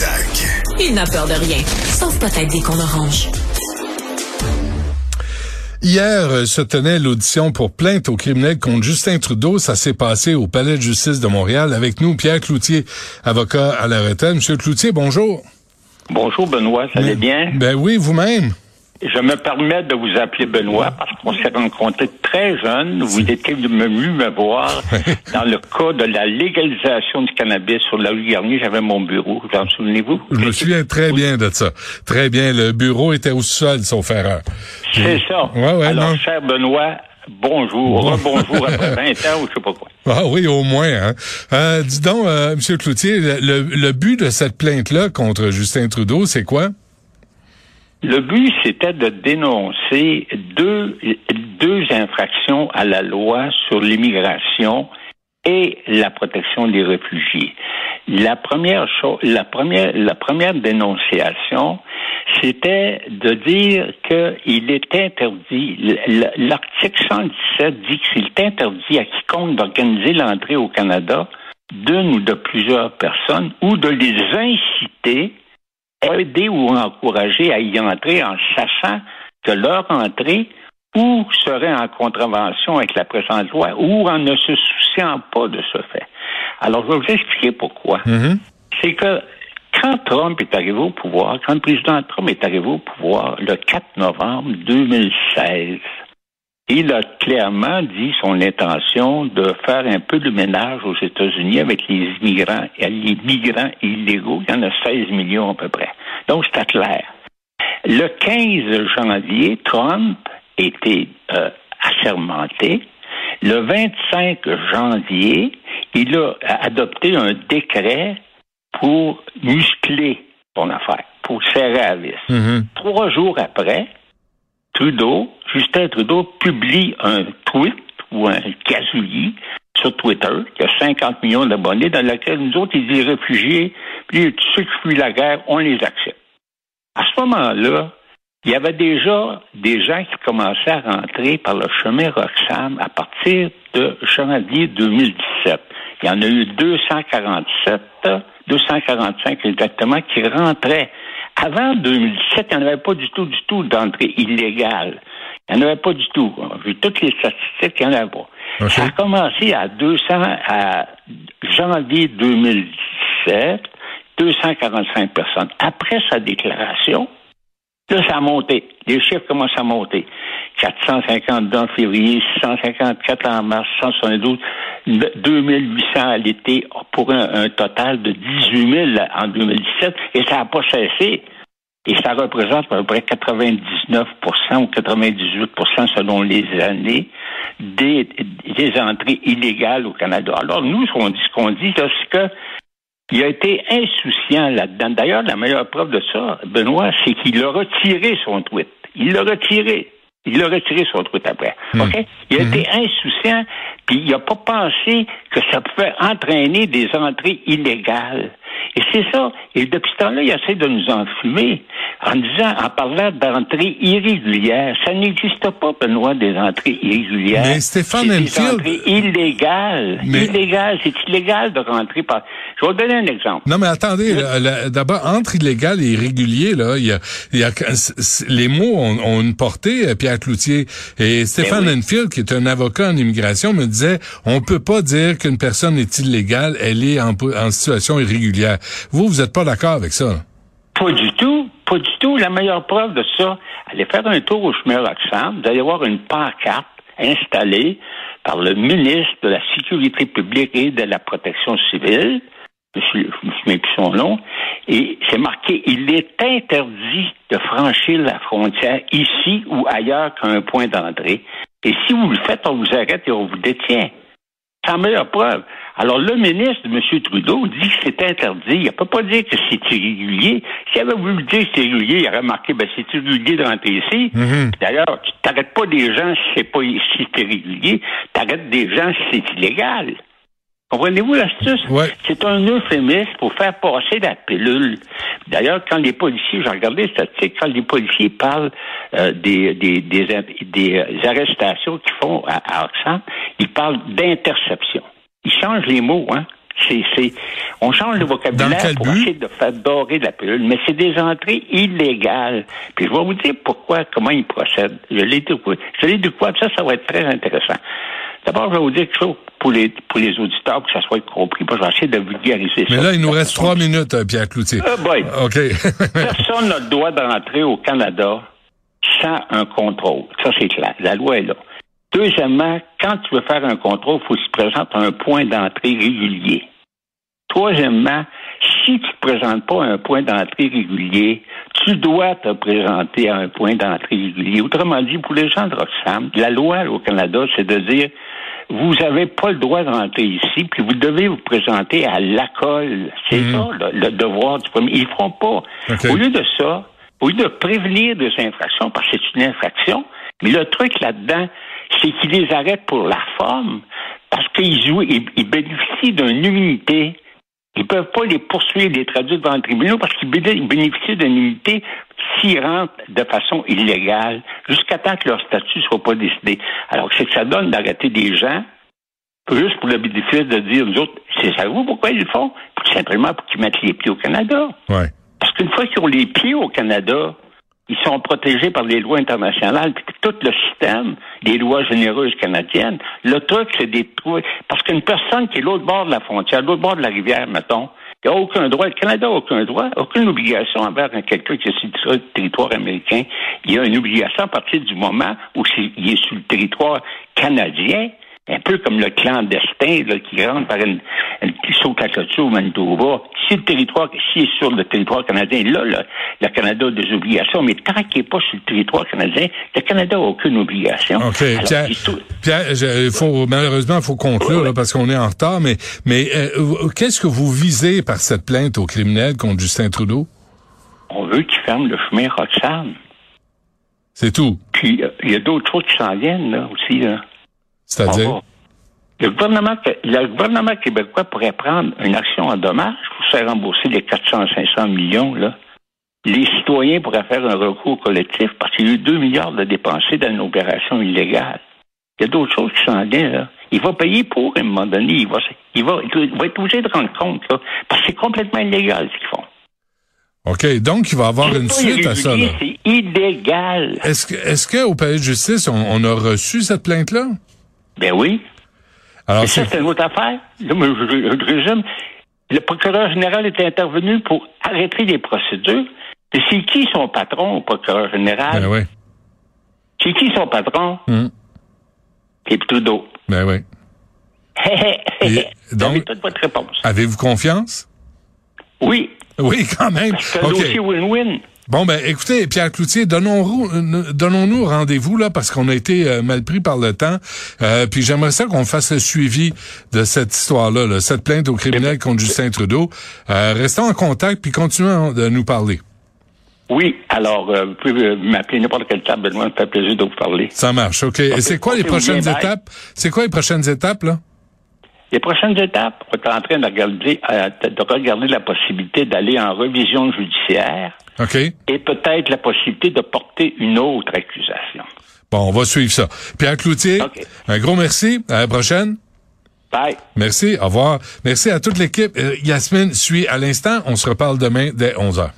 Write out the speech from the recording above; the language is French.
Trisac. Il n'a peur de rien, sauf peut-être des qu'on orange. Hier euh, se tenait l'audition pour plainte au criminel contre Justin Trudeau. Ça s'est passé au Palais de justice de Montréal. Avec nous, Pierre Cloutier, avocat à la retraite. Monsieur Cloutier, bonjour. Bonjour Benoît, ça va bien? Ben oui, vous-même. Je me permets de vous appeler Benoît parce qu'on s'est rencontrés très jeunes. Vous étiez venu me voir dans le cas de la légalisation du cannabis sur la rue Garnier. J'avais mon bureau. Vous en souvenez-vous? Je me souviens très bien de ça. Très bien. Le bureau était au sol, sauf erreur. C'est ça. Ouais, ouais, Alors, non. cher Benoît, bonjour. Bonjour après 20 ans ou je sais pas quoi. Ah oui, au moins. Hein. Euh, dis donc, euh, Monsieur Cloutier, le, le but de cette plainte-là contre Justin Trudeau, c'est quoi? Le but, c'était de dénoncer deux, deux infractions à la loi sur l'immigration et la protection des réfugiés. La première chose, la première, la première dénonciation, c'était de dire qu'il est interdit, l'article 117 dit qu'il est interdit à quiconque d'organiser l'entrée au Canada d'une ou de plusieurs personnes ou de les inciter aider ou encourager à y entrer en sachant que leur entrée ou serait en contravention avec la présente loi ou en ne se souciant pas de ce fait. Alors, je vais vous expliquer pourquoi. C'est que quand Trump est arrivé au pouvoir, quand le président Trump est arrivé au pouvoir le 4 novembre 2016, il a clairement dit son intention de faire un peu de ménage aux États-Unis avec les immigrants les migrants illégaux. Il y en a 16 millions à peu près. Donc, c'était clair. Le 15 janvier, Trump était euh, assermenté. Le 25 janvier, il a adopté un décret pour muscler son affaire, pour serrer à vis. Trois jours après, Trudeau, Justin Trudeau publie un tweet ou un gazouillis sur Twitter, qui a 50 millions d'abonnés, dans lequel nous autres, il dit réfugiés, puis ceux qui fuient la guerre, on les accepte. À ce moment-là, il y avait déjà des gens qui commençaient à rentrer par le chemin Roxham à partir de janvier 2017. Il y en a eu 247, 245 exactement, qui rentraient. Avant 2017, il n'y en avait pas du tout, du tout d'entrée illégale. Il n'y en avait pas du tout. On a vu toutes les statistiques, il n'y en avait pas. Ça a commencé à 200, à janvier 2017, 245 personnes. Après sa déclaration, Là, ça a monté. Les chiffres commencent à monter. 452 en février, 654 en mars, 172, 2800 à l'été, pour un, un total de 18 000 en 2017. Et ça n'a pas cessé. Et ça représente à peu près 99% ou 98% selon les années des, des entrées illégales au Canada. Alors, nous, ce qu'on dit, ce qu'on dit, c'est que il a été insouciant là-dedans. D'ailleurs, la meilleure preuve de ça, Benoît, c'est qu'il a retiré son tweet. Il l'a retiré. Il a retiré son tweet après. OK? Il a été insouciant, puis il n'a pas pensé que ça pouvait entraîner des entrées illégales. Et c'est ça. Et depuis ce temps-là, il essaie de nous enfumer en disant, en parlant d'entrées irrégulières. Ça n'existe pas, Benoît, des entrées irrégulières. Mais Stéphane C'est des Enfield- entrées illégales. Mais- Illégales. C'est illégal de rentrer par... Je vais vous donner un exemple. Non, mais attendez, d'abord, entre illégal et irrégulier, là, il y a, il y a les mots ont, ont une portée, euh, Pierre Cloutier. Et Stéphane oui. Enfield, qui est un avocat en immigration, me disait, on peut pas dire qu'une personne est illégale, elle est en situation irrégulière. Vous, vous êtes pas d'accord avec ça? Pas du tout. Pas du tout. La meilleure preuve de ça, allez faire un tour au chemin Roxham. Vous allez voir une pancarte installée par le ministre de la Sécurité publique et de la Protection civile. Je me souviens plus son nom. Et c'est marqué, il est interdit de franchir la frontière ici ou ailleurs qu'à un point d'entrée. Et si vous le faites, on vous arrête et on vous détient. Sans meilleure preuve. Alors, le ministre, M. Trudeau, dit que c'est interdit. Il ne peut pas dire que c'est irrégulier. S'il avait voulu dire que c'est irrégulier, il aurait marqué, ben, c'est irrégulier de rentrer ici. D'ailleurs, tu t'arrêtes pas des gens si c'est pas, si c'est irrégulier. T'arrêtes des gens si c'est illégal. Comprenez-vous l'astuce? Ouais. C'est un euphémisme pour faire passer la pilule. D'ailleurs, quand les policiers, j'ai regardé les statistiques, quand les policiers parlent euh, des, des, des, des arrestations qu'ils font à, à Oxfam, ils parlent d'interception. Ils changent les mots, hein? C'est, c'est, on change le vocabulaire pour essayer de faire dorer la pilule, mais c'est des entrées illégales. Puis je vais vous dire pourquoi, comment ils procèdent. Je l'ai découvert. Je l'ai découvert, ça, ça va être très intéressant. D'abord, je vais vous dire quelque chose pour les, pour les auditeurs, que ça soit compris. Puis je vais essayer de vulgariser Mais ça. là, il nous reste trois minutes, euh, Pierre Cloutier. Ah, boy. OK. Personne n'a le droit d'entrer au Canada sans un contrôle. Ça, c'est clair. La loi est là. Deuxièmement, quand tu veux faire un contrôle, il faut que tu te présentes à un point d'entrée régulier. Troisièmement, si tu ne te présentes pas à un point d'entrée régulier, tu dois te présenter à un point d'entrée régulier. Autrement dit, pour les gens de Roxham, la loi au Canada, c'est de dire vous n'avez pas le droit de rentrer ici, puis vous devez vous présenter à l'acol. C'est Mhm. ça, le, le devoir du premier. Ils ne feront pas. Au lieu de ça, au lieu de prévenir des infractions, parce que c'est une infraction, mais le truc là-dedans, c'est qu'ils les arrêtent pour la forme, parce qu'ils jouent, ils, ils bénéficient d'une immunité. Ils peuvent pas les poursuivre, les traduire devant le tribunal parce qu'ils béné- ils bénéficient d'une immunité s'ils rentrent de façon illégale jusqu'à temps que leur statut soit pas décidé. Alors, c'est que ça donne d'arrêter des gens juste pour le bénéfice de dire, nous autres, c'est ça vous pourquoi ils le font? Tout simplement pour qu'ils mettent les pieds au Canada. ouais. Parce qu'une fois qu'ils ont les pieds au Canada, ils sont protégés par les lois internationales, puis tout le système des lois généreuses canadiennes. Le truc, c'est des. Parce qu'une personne qui est l'autre bord de la frontière, l'autre bord de la rivière, mettons, il n'a aucun droit. Le Canada n'a aucun droit, aucune obligation envers quelqu'un qui est sur le territoire américain. Il y a une obligation à partir du moment où il est sur le territoire canadien un peu comme le clandestin là, qui rentre par une, une qui saute clôture au Manitoba. Si le territoire, s'il est sur le territoire canadien, là, le, le Canada a des obligations, mais tant qu'il n'est pas sur le territoire canadien, le Canada n'a aucune obligation. OK. Alors, Pierre, tout- Pierre je- faut, malheureusement, il faut conclure là, parce qu'on est en retard, mais, mais euh, qu'est-ce que vous visez par cette plainte au criminel contre Justin Trudeau? on veut qu'il ferme le chemin Roxane. C'est tout. Puis, euh, il y a d'autres choses qui s'en viennent, là, aussi, là. C'est-à-dire? Le gouvernement, le gouvernement québécois pourrait prendre une action en dommage pour se faire rembourser les 400-500 millions. Là. Les citoyens pourraient faire un recours collectif parce qu'il y a eu 2 milliards de dépensés dans une opération illégale. Il y a d'autres choses qui s'en viennent. Là. Il va payer pour, à un moment donné. Il va, il va, il va être obligé de rendre compte, là, parce que c'est complètement illégal ce qu'ils font. OK. Donc, il va y avoir une suite à ça. C'est illégal. Est-ce que, est-ce qu'au palais de justice, on, on a reçu cette plainte-là? Ben oui. Alors, Et ça, c'est, une autre affaire. Là, je, je- je résume. Le procureur général est intervenu pour arrêter les procédures. Mais c'est qui son patron au procureur général? ben oui. C'est qui son patron? Hum. C'est Trudeau. Ben oui. Et donc- toute votre réponse. Avez-vous confiance? Oui. Oui, quand même. C'est un dossier win-win. Bon, ben, écoutez, Pierre Cloutier, donnons-nous euh, donnons-nous rendez-vous, là, parce qu'on a été euh, mal pris par le temps. Euh, puis j'aimerais ça qu'on fasse le suivi de cette histoire-là, là, cette plainte au criminel contre Justin Trudeau. Euh, restons en contact, puis continuons de nous parler. Oui. Alors, euh, vous pouvez m'appeler n'importe quelle table, Benoît, ça me fait plaisir de vous parler. Ça marche, OK. Et c'est quoi les prochaines étapes? C'est quoi les prochaines étapes, là? Les prochaines étapes, on est en train de regarder, euh, de regarder la possibilité d'aller en révision judiciaire OK. et peut-être la possibilité de porter une autre accusation. Bon, on va suivre ça. Pierre Cloutier, OK. un gros merci. À la prochaine. Bye. Merci. Au revoir. Merci à toute l'équipe. Euh, Yasmine suit à l'instant. On se reparle demain dès 11 heures.